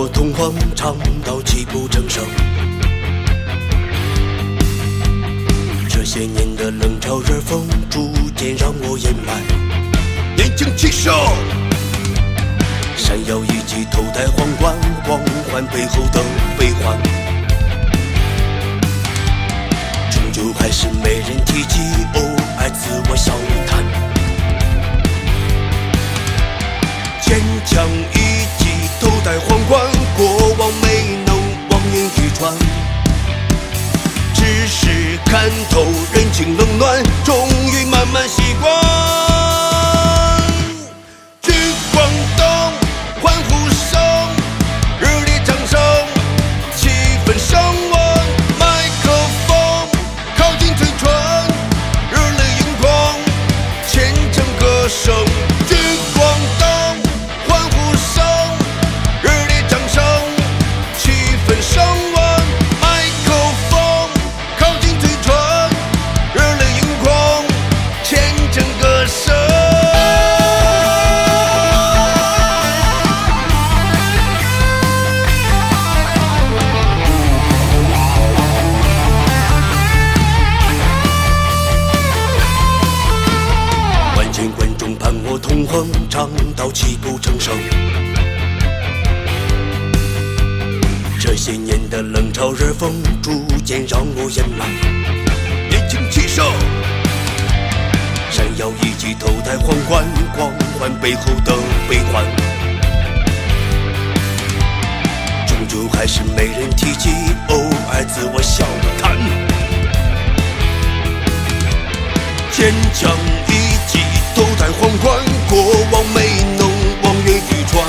我同欢，唱到泣不成声。这些年的冷嘲热讽，逐渐让我掩埋。年轻气盛，闪耀一记头戴皇冠，光环背后的悲欢，终究还是没人提及。偶尔自我笑谈，坚强只是看透人情冷暖，终于慢慢习惯。唱到泣不成声。这些年的冷嘲热讽，逐渐让我掩埋。年轻气盛，闪耀一记头戴皇冠，光环背后的悲欢，终究还是没人提及。偶尔自我笑谈。坚强一记头戴皇冠，过往没能望眼欲穿。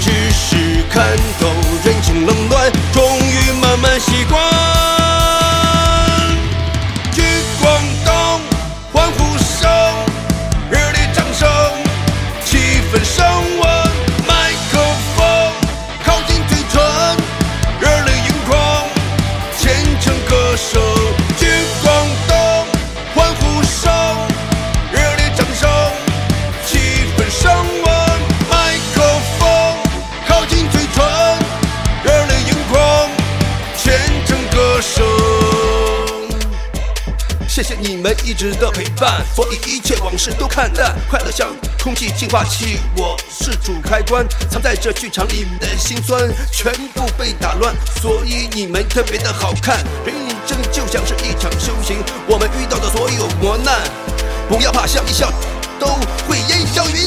只是看透谢谢你们一直的陪伴，所以一切往事都看淡，快乐像空气净化器，我是主开关，藏在这剧场里的心酸全部被打乱，所以你们特别的好看。人生就像是一场修行，我们遇到的所有磨难，不要怕，笑一笑，都会烟消云。